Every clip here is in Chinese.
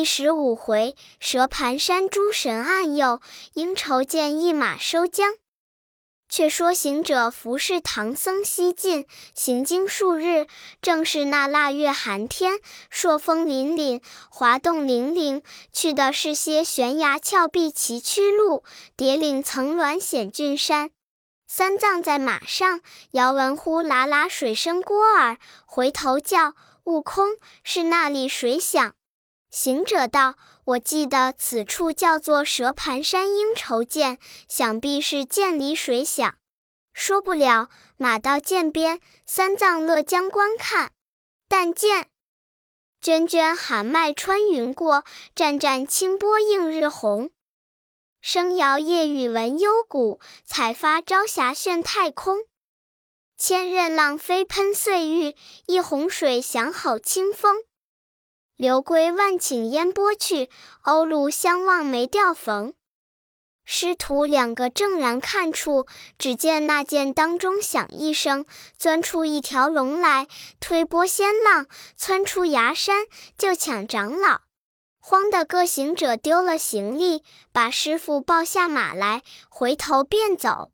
第十五回，蛇盘山诸神暗佑，应酬见一马收缰。却说行者服侍唐僧西进，行经数日，正是那腊月寒天，朔风凛凛，滑动凛凛，去的是些悬崖峭壁崎岖路，叠岭层峦险峻山。三藏在马上，遥闻呼啦啦水声过耳，回头叫：“悟空，是那里水响？”行者道：“我记得此处叫做蛇盘山应酬涧，想必是涧里水响。”说不了，马到涧边，三藏乐将观看。但见涓涓寒麦穿云过，湛湛清波映日红。声摇夜雨闻幽谷，彩发朝霞炫太空。千仞浪飞喷碎玉，一泓水响吼清风。流归万顷烟波去，鸥鹭相望没调逢。师徒两个正然看处，只见那涧当中响一声，钻出一条龙来，推波掀浪，窜出崖山，就抢长老。慌得各行者丢了行李，把师傅抱下马来，回头便走。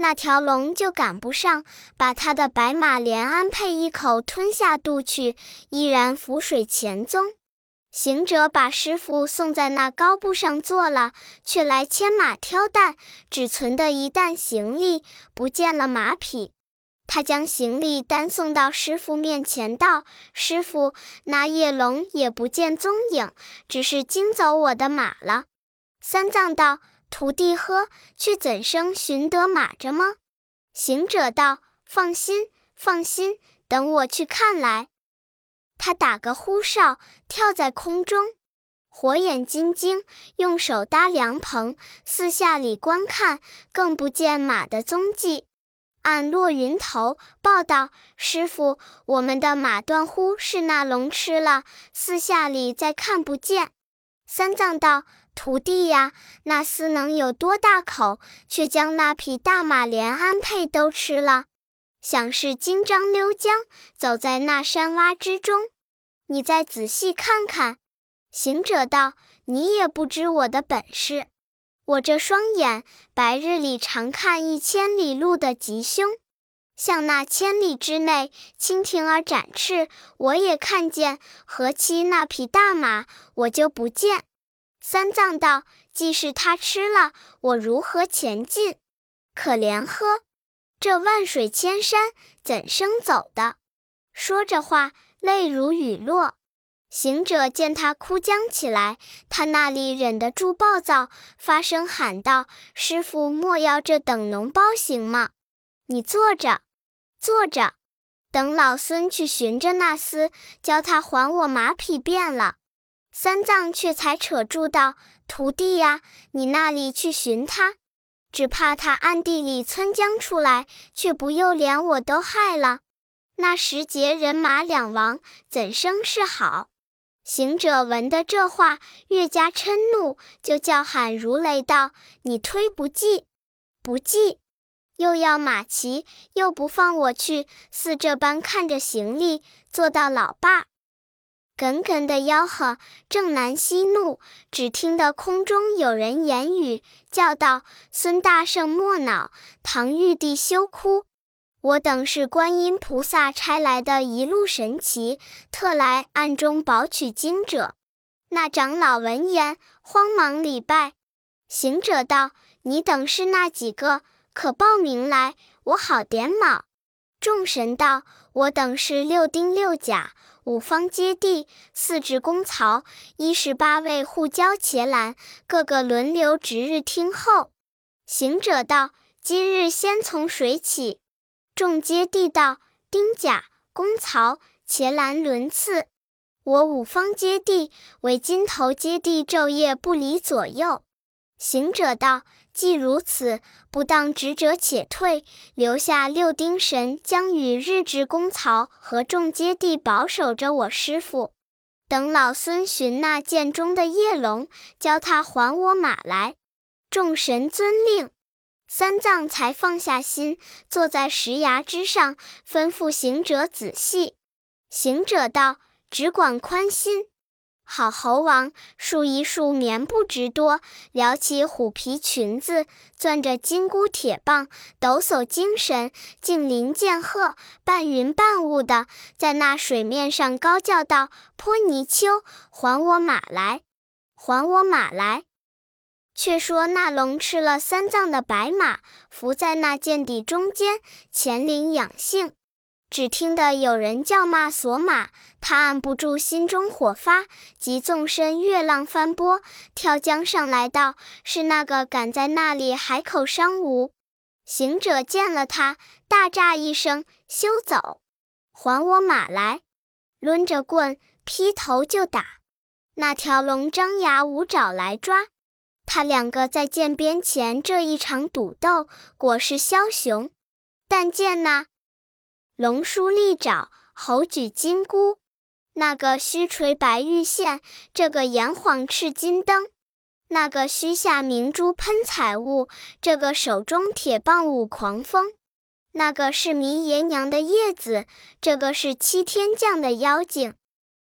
那条龙就赶不上，把他的白马连鞍辔一口吞下肚去，依然浮水前踪。行者把师傅送在那高步上坐了，却来牵马挑担，只存的一担行李，不见了马匹。他将行李担送到师傅面前，道：“师傅，那夜龙也不见踪影，只是惊走我的马了。”三藏道。徒弟呵，去怎生寻得马着吗？行者道：“放心，放心，等我去看来。”他打个呼哨，跳在空中，火眼金睛，用手搭凉棚，四下里观看，更不见马的踪迹。按落云头报道：“师傅，我们的马断乎是那龙吃了，四下里再看不见。”三藏道。徒弟呀，那厮能有多大口，却将那匹大马连鞍辔都吃了？想是金章溜江，走在那山洼之中。你再仔细看看。行者道：“你也不知我的本事，我这双眼白日里常看一千里路的吉凶，像那千里之内蜻蜓儿展翅，我也看见；何期那匹大马，我就不见。”三藏道：“既是他吃了，我如何前进？可怜呵！这万水千山，怎生走的？”说着话，泪如雨落。行者见他哭将起来，他那里忍得住暴躁，发声喊道：“师傅莫要这等脓包行吗？你坐着，坐着，等老孙去寻着那厮，教他还我马匹便了。”三藏却才扯住道：“徒弟呀，你那里去寻他？只怕他暗地里窜将出来，却不又连我都害了。那时节人马两亡，怎生是好？”行者闻得这话，越加嗔怒，就叫喊如雷道：“你推不济，不济！又要马骑，又不放我去，似这般看着行李，做到老爸。”耿耿的吆喝，正难息怒，只听得空中有人言语，叫道：“孙大圣莫恼，唐玉帝休哭。我等是观音菩萨差来的一路神奇，特来暗中保取经者。”那长老闻言，慌忙礼拜。行者道：“你等是那几个？可报名来，我好点卯。”众神道：“我等是六丁六甲。”五方揭谛，四至公曹，一十八位护交伽蓝，个个轮流值日听候。行者道：“今日先从谁起？”众揭谛道：“丁甲、公曹、伽蓝轮次。我五方揭谛为金头揭谛，昼夜不离左右。”行者道。既如此，不当执者且退，留下六丁神将与日之公曹和众阶地保守着我师傅。等老孙寻那剑中的夜龙，教他还我马来。众神遵令，三藏才放下心，坐在石崖之上，吩咐行者仔细。行者道：“只管宽心。”好猴王，数一数棉布直多，撩起虎皮裙子，攥着金箍铁棒，抖擞精神，劲鳞剑鹤，半云半雾的，在那水面上高叫道：“泼泥鳅，还我马来！还我马来！”却说那龙吃了三藏的白马，伏在那涧底中间，潜灵养性。只听得有人叫骂索马，他按不住心中火发，即纵身越浪翻波，跳江上来道：“是那个敢在那里海口伤吾？”行者见了他，大诈一声：“休走！还我马来！”抡着棍劈头就打。那条龙张牙舞爪来抓，他两个在涧边前这一场赌斗，果是枭雄。但见那。龙梳利爪，猴举金箍，那个须垂白玉线，这个眼晃赤金灯；那个须下明珠喷彩雾，这个手中铁棒舞狂风；那个是弥爷娘的叶子，这个是七天将的妖精。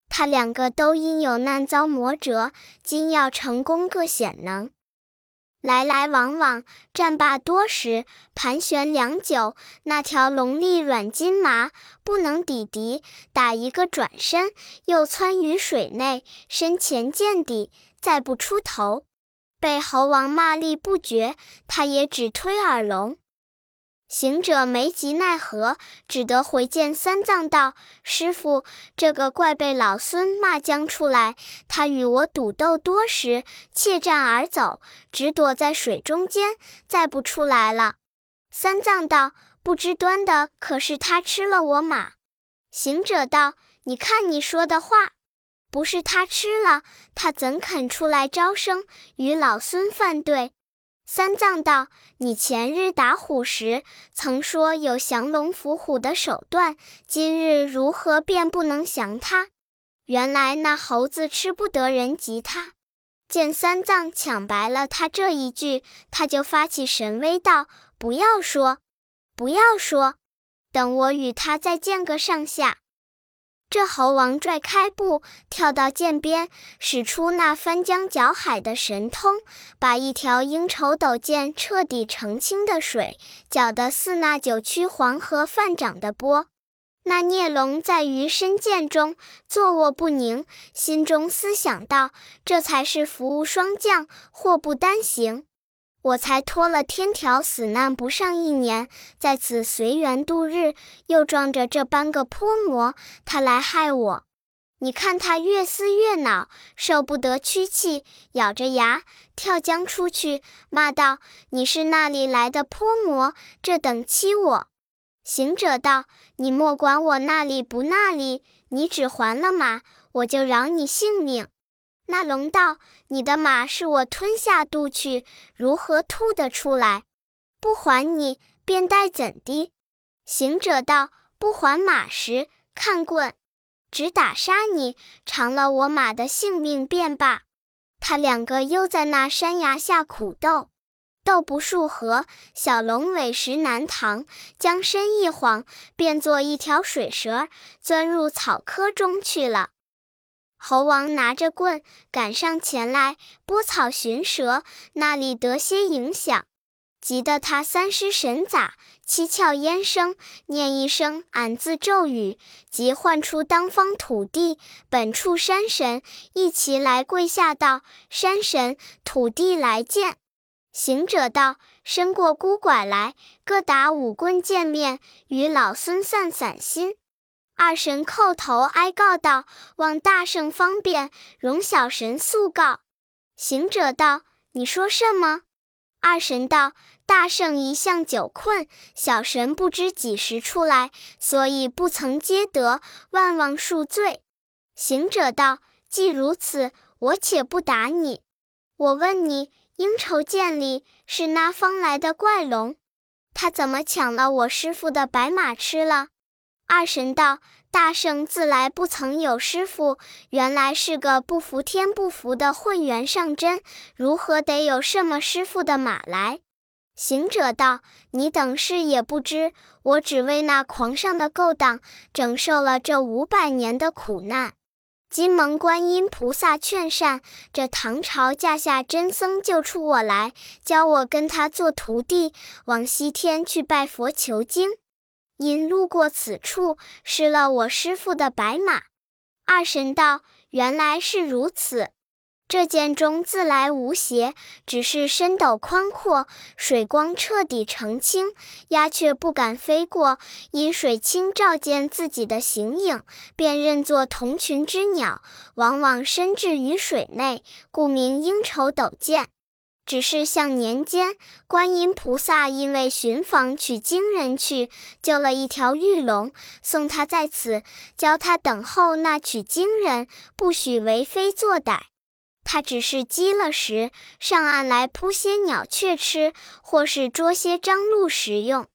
他两个都因有难遭魔折，今要成功各显能。来来往往，战罢多时，盘旋良久。那条龙力软筋麻，不能抵敌，打一个转身，又窜于水内，身前见底，再不出头。被猴王骂力不绝，他也只推耳聋。行者没及奈何，只得回见三藏道：“师傅，这个怪被老孙骂将出来。他与我赌斗多时，怯战而走，只躲在水中间，再不出来了。”三藏道：“不知端的可是他吃了我马？”行者道：“你看你说的话，不是他吃了，他怎肯出来招生与老孙犯对？”三藏道：“你前日打虎时曾说有降龙伏虎的手段，今日如何便不能降他？原来那猴子吃不得人及他。”见三藏抢白了他这一句，他就发起神威道：“不要说，不要说，等我与他再见个上下。”这猴王拽开步，跳到涧边，使出那翻江搅海的神通，把一条应酬斗涧彻底澄清的水，搅得似那九曲黄河泛涨的波。那孽龙在鱼深涧中坐卧不宁，心中思想道：这才是福无双降，祸不单行。我才脱了天条，死难不上一年，在此随缘度日，又撞着这般个泼魔，他来害我。你看他越思越恼，受不得屈气，咬着牙跳江出去，骂道：“你是那里来的泼魔？这等欺我！”行者道：“你莫管我那里不那里，你只还了马，我就饶你性命。”那龙道：“你的马是我吞下肚去，如何吐得出来？不还你，便待怎的？”行者道：“不还马时，看棍，只打杀你，偿了我马的性命便罢。”他两个又在那山崖下苦斗，斗不数合，小龙尾时难逃，将身一晃，变作一条水蛇，钻入草窠中去了。猴王拿着棍赶上前来拨草寻蛇，那里得些影响，急得他三尸神咋，七窍烟生，念一声俺字咒语，即唤出当方土地、本处山神一齐来跪下道：“山神、土地来见。”行者道：“伸过孤拐来，各打五棍见面，与老孙散散心。”二神叩头哀告道：“望大圣方便，容小神速告。”行者道：“你说什么？”二神道：“大圣一向久困，小神不知几时出来，所以不曾接得，万望恕罪。”行者道：“既如此，我且不打你。我问你，应酬涧里是哪方来的怪龙？他怎么抢了我师傅的白马吃了？”二神道：“大圣自来不曾有师傅，原来是个不服天不服的混元上真，如何得有什么师傅的马来？”行者道：“你等事也不知，我只为那狂上的勾当，整受了这五百年的苦难。今蒙观音菩萨劝善，这唐朝驾下真僧救出我来，教我跟他做徒弟，往西天去拜佛求经。因路过此处，失了我师傅的白马。二神道：原来是如此。这剑中自来无邪，只是深斗宽阔，水光彻底澄清，鸦雀不敢飞过。因水清照见自己的形影，便认作同群之鸟，往往深置于水内，故名鹰愁斗剑。只是向年间，观音菩萨因为寻访取经人去，救了一条玉龙，送他在此，教他等候那取经人，不许为非作歹。他只是饥了时，上岸来扑些鸟雀吃，或是捉些獐鹿食用。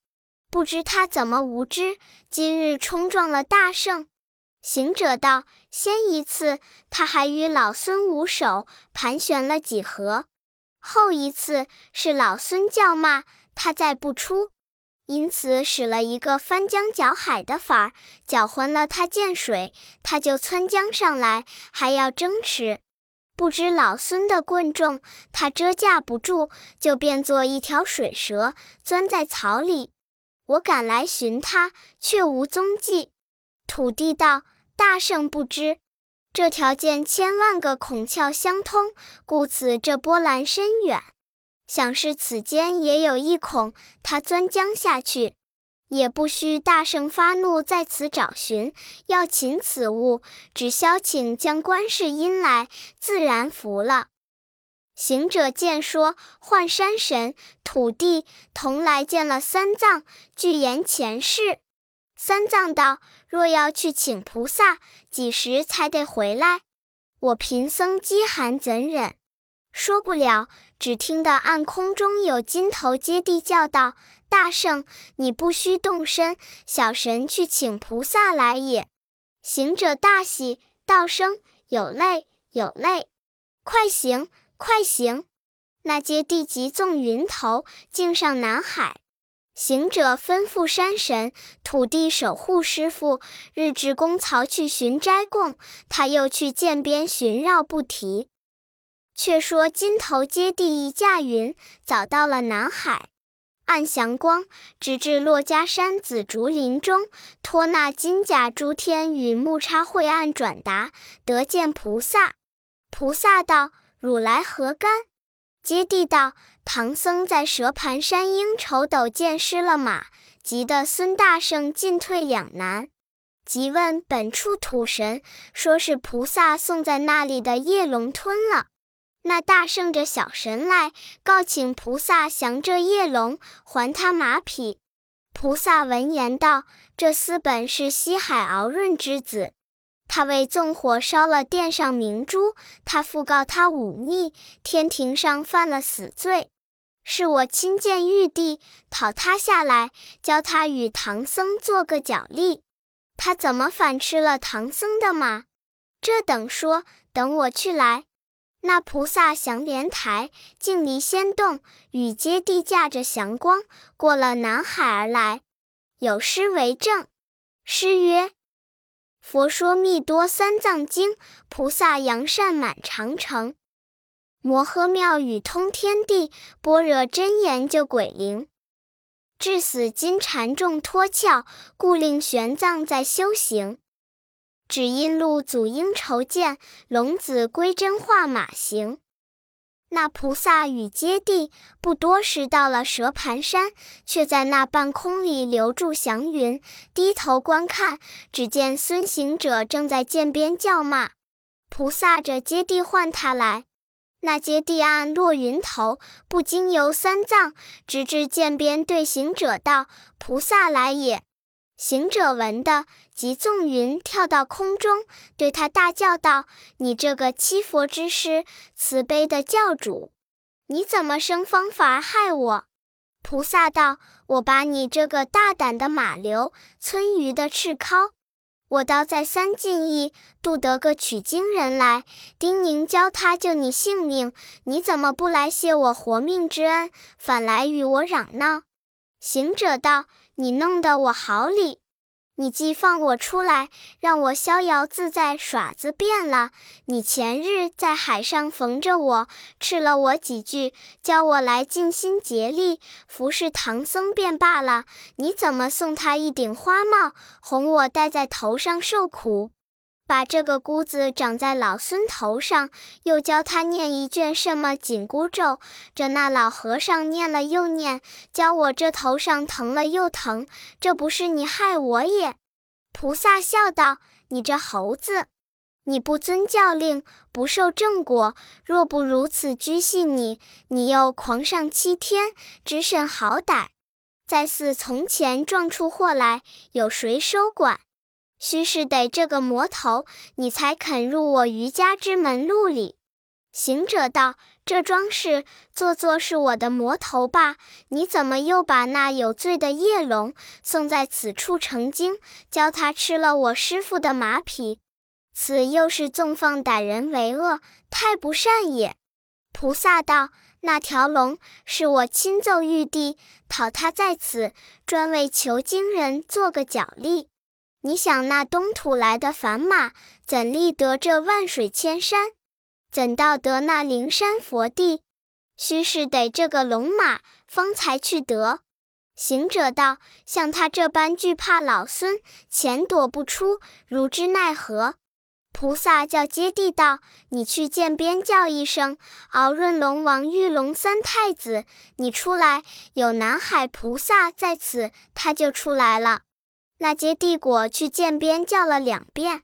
不知他怎么无知，今日冲撞了大圣。行者道：“先一次，他还与老孙无手，盘旋了几合；后一次，是老孙叫骂他，再不出，因此使了一个翻江搅海的法儿，搅浑了他见水，他就窜江上来，还要争吃。”不知老孙的棍重，他遮架不住，就变作一条水蛇，钻在草里。我赶来寻他，却无踪迹。土地道：“大圣不知，这条剑千万个孔窍相通，故此这波澜深远。想是此间也有一孔，他钻江下去。”也不需大圣发怒在此找寻，要擒此物，只消请将观世音来，自然服了。行者见说，唤山神、土地同来见了三藏，具言前世。三藏道：“若要去请菩萨，几时才得回来？我贫僧饥寒怎忍？”说不了，只听得暗空中有金头接地叫道。大圣，你不须动身，小神去请菩萨来也。行者大喜，道声有泪，有泪，快行，快行。那接地急纵云头，径上南海。行者吩咐山神、土地守护师傅，日至公曹去寻斋供。他又去涧边寻绕不提。却说金头接地一驾云，早到了南海。按祥光，直至珞珈山紫竹林中，托那金甲诸天与木叉会岸转达，得见菩萨。菩萨道：“汝来何干？”接地道：“唐僧在蛇盘山鹰愁斗见失了马，急得孙大圣进退两难。即问本处土神，说是菩萨送在那里的夜龙吞了。”那大圣着小神来告请菩萨降这夜龙，还他马匹。菩萨闻言道：“这厮本是西海敖润之子，他为纵火烧了殿上明珠，他复告他忤逆，天庭上犯了死罪。是我亲见玉帝，讨他下来，教他与唐僧做个脚力。他怎么反吃了唐僧的马？这等说，等我去来。”那菩萨降莲台，净离仙洞，与接地驾着祥光，过了南海而来。有诗为证：诗曰：“佛说密多三藏经，菩萨扬善满长城。摩诃妙语通天地，般若真言救鬼灵。至死金蝉众脱壳，故令玄奘在修行。”只因路祖应酬见，龙子归真化马行。那菩萨与接地不多时到了蛇盘山，却在那半空里留住祥云，低头观看，只见孙行者正在涧边叫骂。菩萨着接地唤他来，那接地暗落云头，不经由三藏，直至涧边对行者道：“菩萨来也。”行者闻的，即纵云跳到空中，对他大叫道：“你这个欺佛之师，慈悲的教主，你怎么生方法害我？”菩萨道：“我把你这个大胆的马流，村鱼的赤尻，我倒再三进意，度得个取经人来，丁宁教他救你性命，你怎么不来谢我活命之恩，反来与我嚷闹？”行者道。你弄得我好礼，你既放我出来，让我逍遥自在耍子变了。你前日在海上逢着我，斥了我几句，叫我来尽心竭力服侍唐僧便罢了。你怎么送他一顶花帽，哄我戴在头上受苦？把这个箍子长在老孙头上，又教他念一卷什么紧箍咒，这那老和尚念了又念，教我这头上疼了又疼，这不是你害我也？菩萨笑道：“你这猴子，你不遵教令，不受正果。若不如此拘系你，你又狂上七天，只甚好歹，再似从前撞出祸来，有谁收管？须是得这个魔头，你才肯入我瑜伽之门路里。”行者道。这桩事做作是我的魔头吧？你怎么又把那有罪的叶龙送在此处成精，教他吃了我师傅的马匹？此又是纵放歹人为恶，太不善也。菩萨道：那条龙是我亲奏玉帝，讨他在此，专为求经人做个脚力。你想那东土来的凡马，怎立得这万水千山？怎道得那灵山佛地？须是得这个龙马方才去得。行者道：“像他这般惧怕老孙，前躲不出，如之奈何？”菩萨叫接地道：“你去涧边叫一声，敖润龙王、玉龙三太子，你出来，有南海菩萨在此，他就出来了。”那接地果去涧边叫了两遍。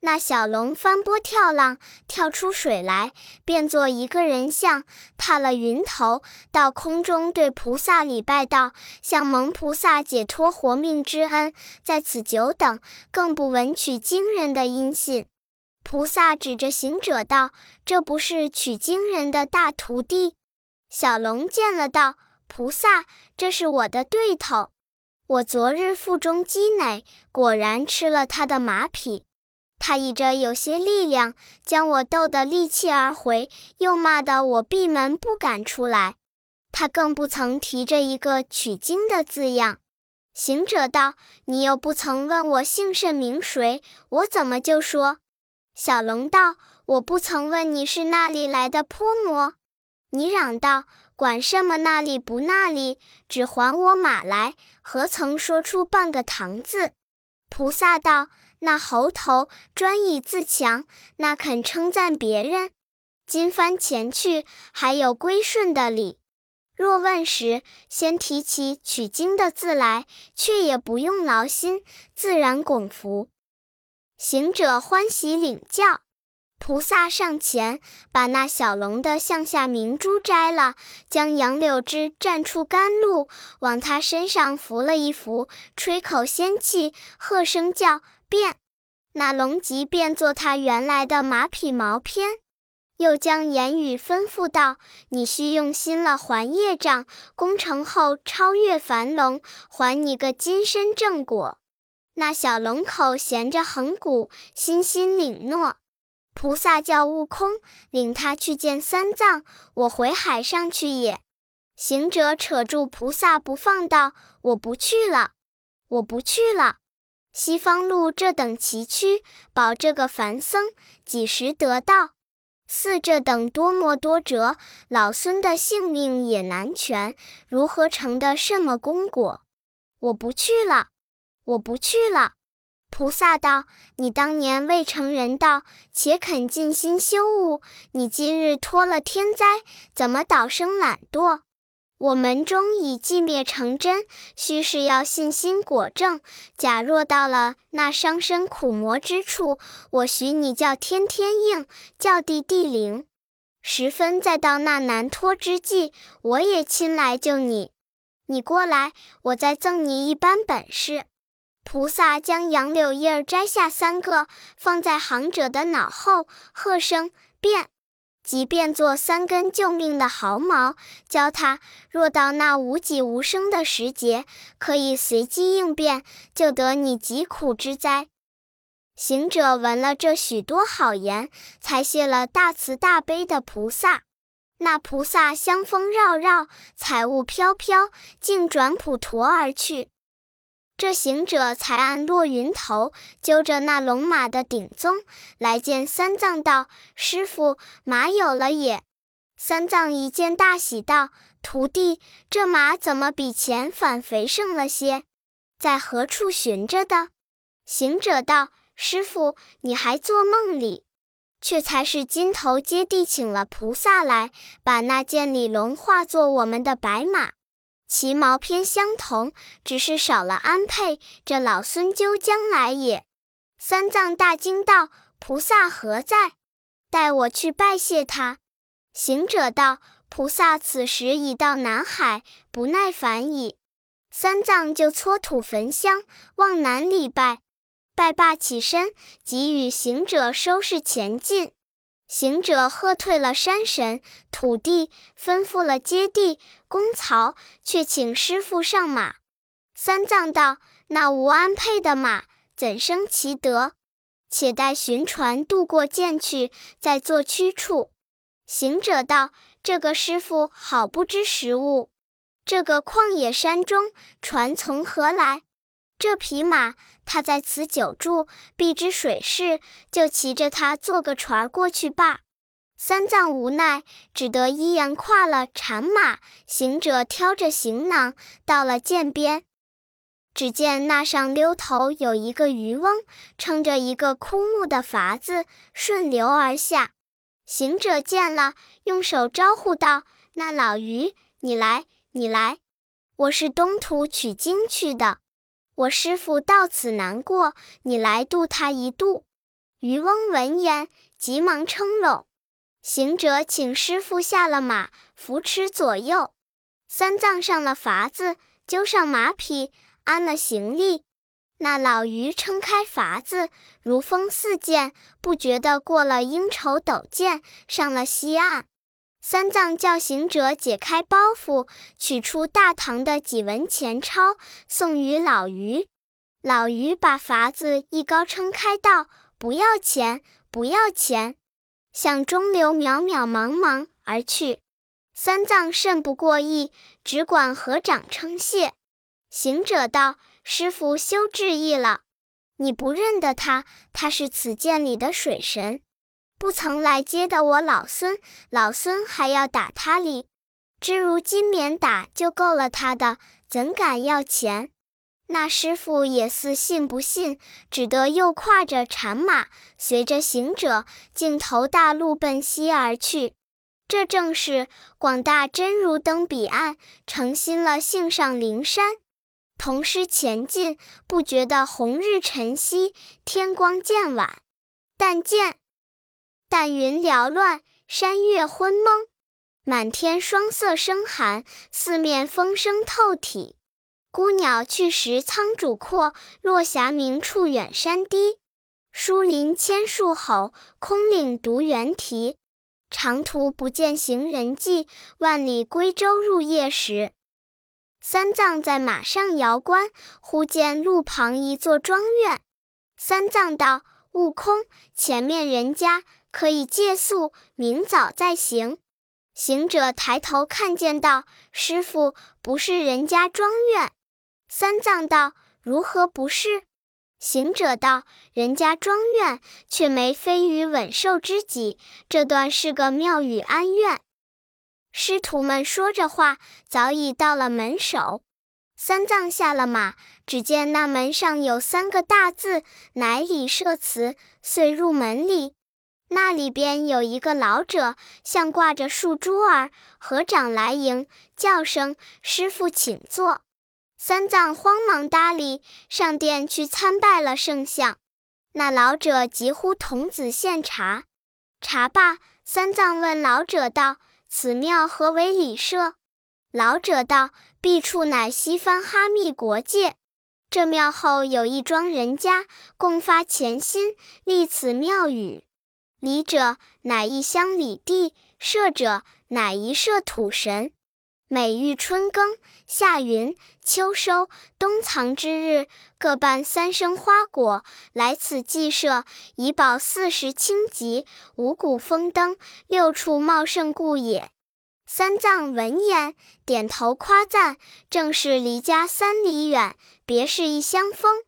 那小龙翻波跳浪，跳出水来，变作一个人像，踏了云头，到空中对菩萨礼拜道：“向蒙菩萨解脱活命之恩，在此久等，更不闻取经人的音信。”菩萨指着行者道：“这不是取经人的大徒弟？”小龙见了道：“菩萨，这是我的对头，我昨日腹中积馁，果然吃了他的马匹。”他倚着有些力量，将我逗得力气而回，又骂得我闭门不敢出来。他更不曾提着一个取经的字样。行者道：“你又不曾问我姓甚名谁，我怎么就说？”小龙道：“我不曾问你是那里来的泼魔。”你嚷道：“管什么那里不那里，只还我马来！何曾说出半个唐字？”菩萨道。那猴头专以自强，那肯称赞别人？今番前去，还有归顺的礼。若问时，先提起取经的字来，却也不用劳心，自然拱服。行者欢喜领教。菩萨上前，把那小龙的项下明珠摘了，将杨柳枝蘸出甘露，往他身上拂了一拂，吹口仙气，喝声叫。变，那龙即变作他原来的马匹毛片，又将言语吩咐道：“你须用心了还业障，功成后超越凡龙，还你个金身正果。”那小龙口衔着横骨，心心领诺。菩萨叫悟空领他去见三藏，我回海上去也。行者扯住菩萨不放，道：“我不去了，我不去了。”西方路这等崎岖，保这个凡僧几时得道？似这等多磨多折，老孙的性命也难全，如何成的什么功果？我不去了，我不去了。菩萨道：“你当年未成人道，且肯尽心修悟，你今日脱了天灾，怎么倒生懒惰？”我门中已寂灭成真，须是要信心果正。假若到了那伤身苦磨之处，我许你叫天天应，叫地地灵。十分再到那难脱之际，我也亲来救你。你过来，我再赠你一般本事。菩萨将杨柳叶摘下三个，放在行者的脑后，喝声变。即变作三根救命的毫毛，教他若到那无己无声的时节，可以随机应变，就得你疾苦之灾。行者闻了这许多好言，才谢了大慈大悲的菩萨。那菩萨香风绕绕，彩雾飘飘，竟转普陀而去。这行者才按落云头，揪着那龙马的顶宗来见三藏，道：“师傅，马有了也。”三藏一见，大喜，道：“徒弟，这马怎么比前反肥盛了些？在何处寻着的？”行者道：“师傅，你还做梦里？却才是金头接地请了菩萨来，把那件李龙化作我们的白马。”其毛偏相同，只是少了鞍辔。这老孙究将来也。三藏大惊道：“菩萨何在？带我去拜谢他。”行者道：“菩萨此时已到南海，不耐烦矣。”三藏就搓土焚香，往南礼拜。拜罢起身，即与行者收拾前进。行者喝退了山神、土地，吩咐了接地、公曹，却请师傅上马。三藏道：“那无鞍辔的马，怎生其德？且待寻船渡过涧去，再做驱处。”行者道：“这个师傅好不知时务，这个旷野山中，船从何来？这匹马。”他在此久住，必知水势，就骑着他坐个船过去罢。三藏无奈，只得依言跨了禅马。行者挑着行囊，到了涧边，只见那上溜头有一个渔翁，撑着一个枯木的筏子，顺流而下。行者见了，用手招呼道：“那老渔，你来，你来，我是东土取经去的。”我师傅到此难过，你来渡他一渡。渔翁闻言，急忙撑拢。行者请师傅下了马，扶持左右。三藏上了筏子，揪上马匹，安了行李。那老渔撑开筏子，如风似箭，不觉得过了应愁陡涧，上了西岸。三藏叫行者解开包袱，取出大唐的几文钱钞，送与老渔。老渔把筏子一高撑开，道：“不要钱，不要钱。”向中流渺渺茫茫而去。三藏甚不过意，只管合掌称谢。行者道：“师傅休致意了，你不认得他，他是此涧里的水神。”不曾来接的我老孙，老孙还要打他哩。知如今免打就够了他的，怎敢要钱？那师傅也似信不信，只得又跨着禅马，随着行者，径投大路奔西而去。这正是广大真如登彼岸，诚心了性上灵山。同师前进，不觉得红日晨曦，天光渐晚，但见。淡云缭乱，山月昏蒙，满天霜色生寒，四面风声透体。孤鸟去时苍渚阔，落霞明处远山低。疏林千树吼，空岭独猿啼。长途不见行人迹，万里归舟入夜时。三藏在马上遥观，忽见路旁一座庄院。三藏道：“悟空，前面人家。”可以借宿，明早再行。行者抬头看见道：“师傅，不是人家庄院。”三藏道：“如何不是？”行者道：“人家庄院却没飞鱼稳兽之己，这段是个庙宇安院。”师徒们说着话，早已到了门首。三藏下了马，只见那门上有三个大字：“乃李舍祠”，遂入门里。那里边有一个老者，像挂着树珠儿，合掌来迎，叫声：“师傅，请坐。”三藏慌忙搭理，上殿去参拜了圣像。那老者急呼童子献茶，茶罢，三藏问老者道：“此庙何为礼社？”老者道：“敝处乃西方哈密国界，这庙后有一庄人家，共发虔心，立此庙宇。”礼者乃一乡里地，社者乃一社土神。每遇春耕、夏耘、秋收、冬藏之日，各办三生花果来此祭社，以保四时清吉、五谷丰登、六畜茂盛故也。三藏闻言，点头夸赞：“正是离家三里远，别是一乡风。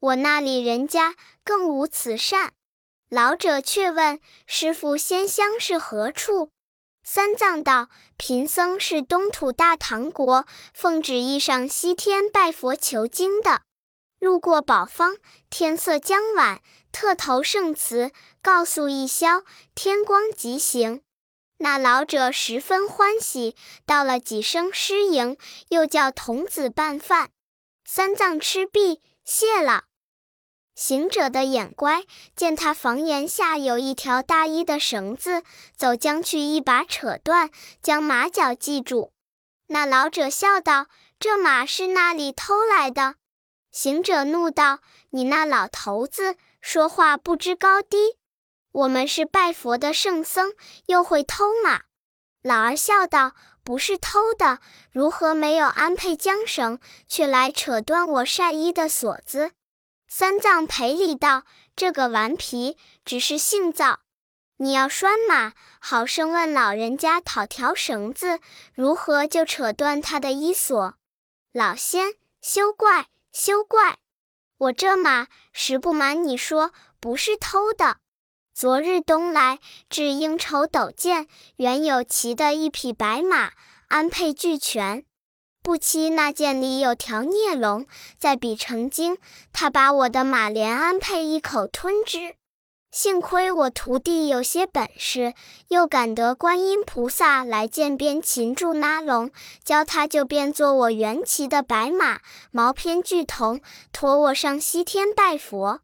我那里人家更无此善。”老者却问：“师傅仙乡是何处？”三藏道：“贫僧是东土大唐国，奉旨意上西天拜佛求经的。路过宝方，天色将晚，特投圣祠，告诉一宵，天光即行。”那老者十分欢喜，道了几声诗迎，又叫童子拌饭。三藏吃毕，谢了。行者的眼乖，见他房檐下有一条大衣的绳子，走将去一把扯断，将马脚系住。那老者笑道：“这马是那里偷来的？”行者怒道：“你那老头子，说话不知高低。”我们是拜佛的圣僧，又会偷马？老儿笑道：“不是偷的，如何没有安配缰绳，却来扯断我晒衣的锁子？”三藏赔礼道：“这个顽皮，只是性躁。你要拴马，好生问老人家讨条绳子，如何就扯断他的衣锁？老仙，休怪，休怪！我这马，实不瞒你说，不是偷的。”昨日东来至应酬斗见，原有骑的一匹白马，安配俱全。不期那涧里有条孽龙，在彼成精，他把我的马连安配一口吞之。幸亏我徒弟有些本事，又赶得观音菩萨来涧边擒住那龙，教他就变作我原骑的白马，毛偏巨同，驮我上西天拜佛。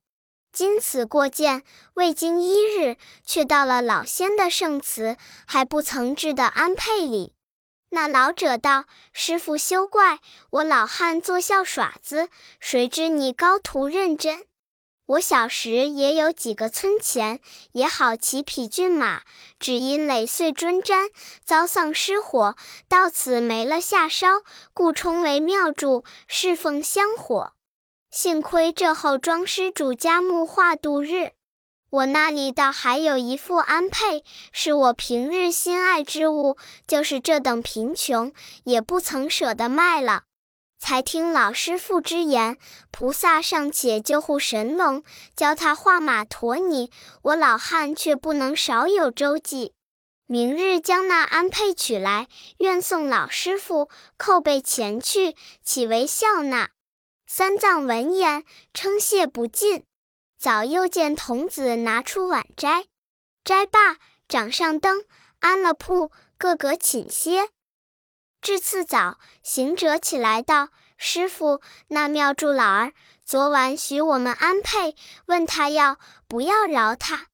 今此过涧，未经一日，却到了老仙的圣祠，还不曾至的安配里。那老者道：“师傅休怪，我老汉作笑耍子，谁知你高徒认真。我小时也有几个村前，也好骑匹骏马，只因累岁尊瞻，遭丧失火，到此没了下梢，故充为庙祝，侍奉香火。”幸亏这后庄施主家木化度日，我那里倒还有一副安配，是我平日心爱之物，就是这等贫穷，也不曾舍得卖了。才听老师傅之言，菩萨尚且救护神龙，教他画马驮你，我老汉却不能少有周济。明日将那安配取来，愿送老师傅叩背前去，岂为笑纳？三藏闻言，称谢不尽。早又见童子拿出碗斋，斋罢，掌上灯，安了铺，个个寝歇。至次早，行者起来道：“师傅，那庙祝老儿昨晚许我们安配，问他要不要饶他。”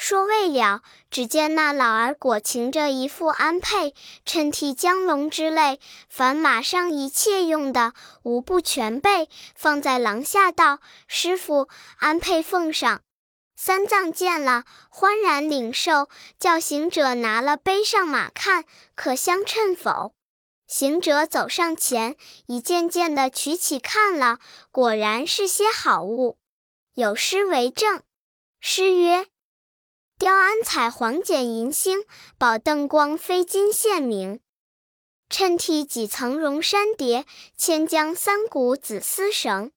说未了，只见那老儿裹擎着一副鞍辔，衬替江龙之类，凡马上一切用的，无不全备，放在廊下道：“师傅，安配奉上。”三藏见了，欢然领受，叫行者拿了背上马看，可相称否？行者走上前，一件件的取起看了，果然是些好物，有诗为证。诗曰。雕鞍彩黄剪银星，宝灯光飞金线明。衬替几层绒衫蝶，千江三股紫丝绳。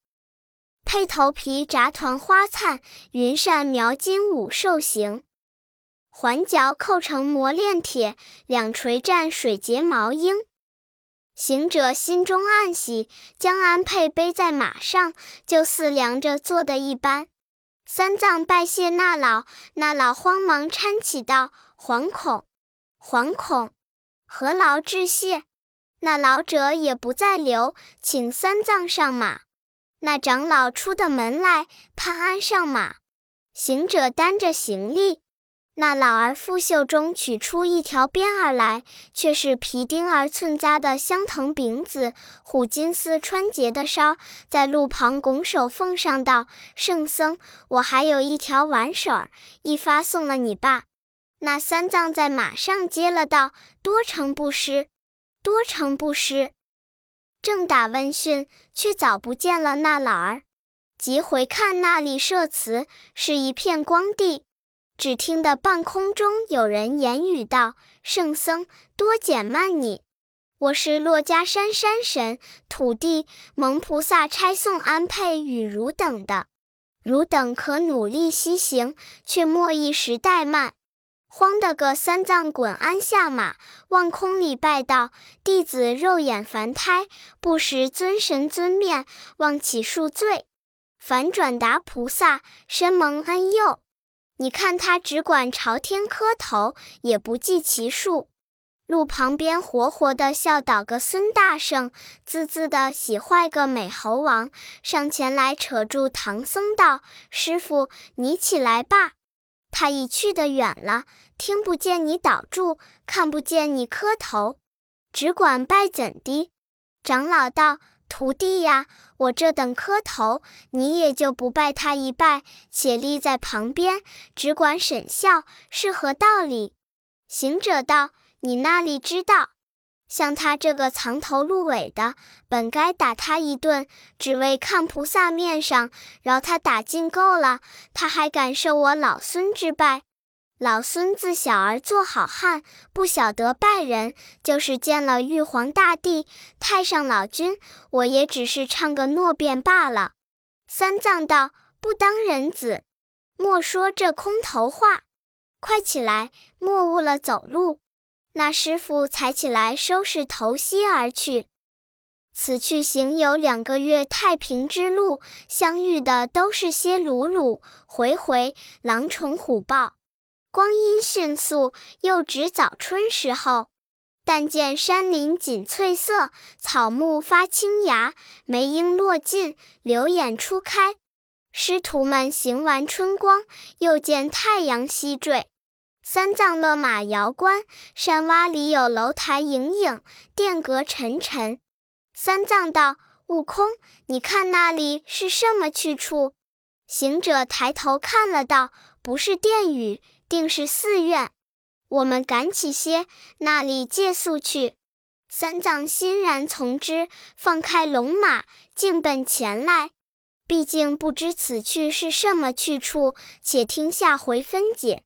配头皮扎团花灿，云扇描金五兽形。环角扣成磨炼铁，两垂战水结毛缨。行者心中暗喜，将安配背在马上，就似量着做的一般。三藏拜谢那老，那老慌忙搀起道：“惶恐，惶恐，何劳致谢？”那老者也不再留，请三藏上马。那长老出的门来，潘安上马，行者担着行李。那老儿腹袖中取出一条鞭儿来，却是皮钉儿寸扎的香藤柄子，虎金丝穿结的梢，在路旁拱手奉上道：“圣僧，我还有一条挽手儿，一发送了你罢。”那三藏在马上接了道：“多承不失，多承不失。”正打问讯，却早不见了那老儿，急回看那里设祠，是一片光地。只听得半空中有人言语道：“圣僧，多减慢你。我是珞珈山山神，土地蒙菩萨差送安配与汝等的，汝等可努力西行，却莫一时怠慢。”慌得个三藏滚鞍下马，望空里拜道：“弟子肉眼凡胎，不识尊神尊面，望起恕罪。”反转达菩萨：“深蒙恩佑。”你看他只管朝天磕头，也不计其数。路旁边活活的笑倒个孙大圣，滋滋的喜坏个美猴王，上前来扯住唐僧道：“师傅，你起来吧。他已去得远了，听不见你倒住，看不见你磕头，只管拜怎的？”长老道。徒弟呀，我这等磕头，你也就不拜他一拜，且立在旁边，只管审笑，是何道理？行者道：“你那里知道？像他这个藏头露尾的，本该打他一顿，只为看菩萨面上，饶他打尽够了，他还敢受我老孙之拜？”老孙自小儿做好汉，不晓得拜人。就是见了玉皇大帝、太上老君，我也只是唱个诺辩罢了。三藏道：“不当人子，莫说这空头话。快起来，莫误了走路。”那师傅才起来收拾头西而去。此去行有两个月太平之路，相遇的都是些鲁鲁、回回、狼虫虎豹。光阴迅速，又值早春时候。但见山林锦翠色，草木发青芽，梅樱落尽，柳眼初开。师徒们行完春光，又见太阳西坠。三藏勒马遥观，山洼里有楼台影影，殿阁沉沉。三藏道：“悟空，你看那里是什么去处？”行者抬头看了，道：“不是殿宇。”定是寺院，我们赶起些，那里借宿去。三藏欣然从之，放开龙马，径奔前来。毕竟不知此去是什么去处，且听下回分解。